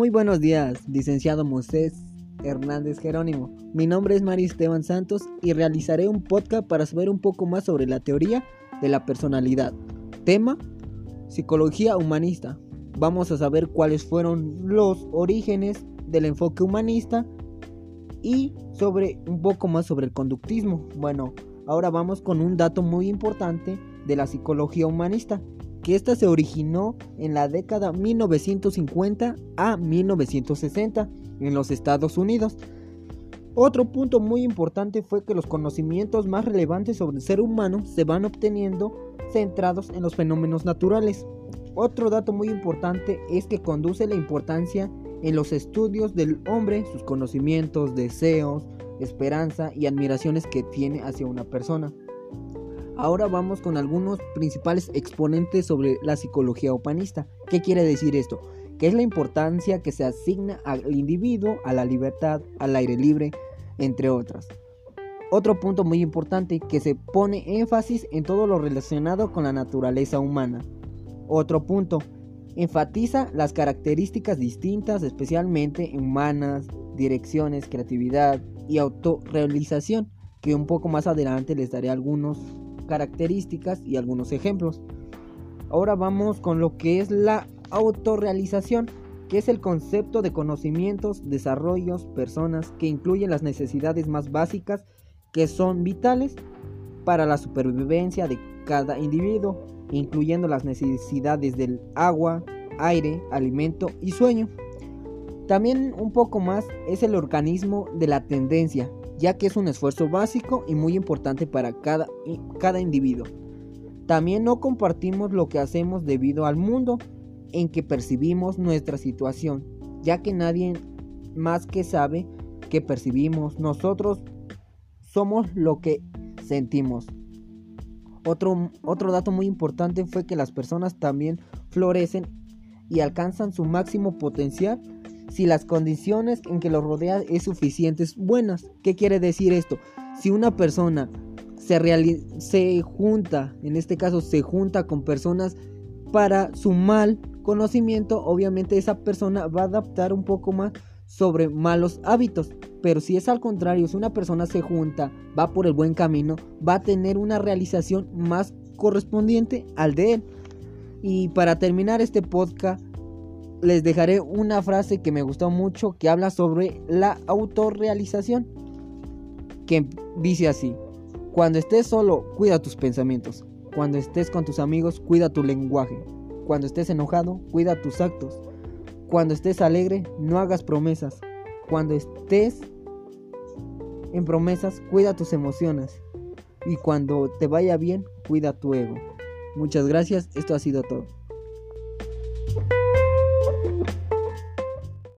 Muy buenos días, licenciado Moisés Hernández Jerónimo. Mi nombre es María Esteban Santos y realizaré un podcast para saber un poco más sobre la teoría de la personalidad. Tema, psicología humanista. Vamos a saber cuáles fueron los orígenes del enfoque humanista y sobre un poco más sobre el conductismo. Bueno, ahora vamos con un dato muy importante de la psicología humanista, que esta se originó en la década 1950 a 1960 en los Estados Unidos. Otro punto muy importante fue que los conocimientos más relevantes sobre el ser humano se van obteniendo centrados en los fenómenos naturales. Otro dato muy importante es que conduce la importancia en los estudios del hombre, sus conocimientos, deseos, esperanza y admiraciones que tiene hacia una persona. Ahora vamos con algunos principales exponentes sobre la psicología humanista. ¿Qué quiere decir esto? Que es la importancia que se asigna al individuo, a la libertad, al aire libre, entre otras. Otro punto muy importante que se pone énfasis en todo lo relacionado con la naturaleza humana. Otro punto, enfatiza las características distintas, especialmente humanas, direcciones, creatividad y autorrealización, que un poco más adelante les daré algunas características y algunos ejemplos. Ahora vamos con lo que es la autorrealización, que es el concepto de conocimientos, desarrollos, personas que incluyen las necesidades más básicas que son vitales para la supervivencia de cada individuo, incluyendo las necesidades del agua, aire, alimento y sueño. También un poco más es el organismo de la tendencia, ya que es un esfuerzo básico y muy importante para cada, cada individuo. También no compartimos lo que hacemos debido al mundo en que percibimos nuestra situación, ya que nadie más que sabe que percibimos, nosotros somos lo que sentimos. Otro, otro dato muy importante fue que las personas también florecen y alcanzan su máximo potencial si las condiciones en que los rodean es suficientes buenas. ¿Qué quiere decir esto? Si una persona se, se junta, en este caso se junta con personas para su mal conocimiento, obviamente esa persona va a adaptar un poco más sobre malos hábitos. Pero si es al contrario, si una persona se junta, va por el buen camino, va a tener una realización más correspondiente al de él. Y para terminar este podcast, les dejaré una frase que me gustó mucho que habla sobre la autorrealización. Que dice así, cuando estés solo, cuida tus pensamientos. Cuando estés con tus amigos, cuida tu lenguaje. Cuando estés enojado, cuida tus actos. Cuando estés alegre, no hagas promesas. Cuando estés en promesas, cuida tus emociones. Y cuando te vaya bien, cuida tu ego. Muchas gracias, esto ha sido todo. Woo!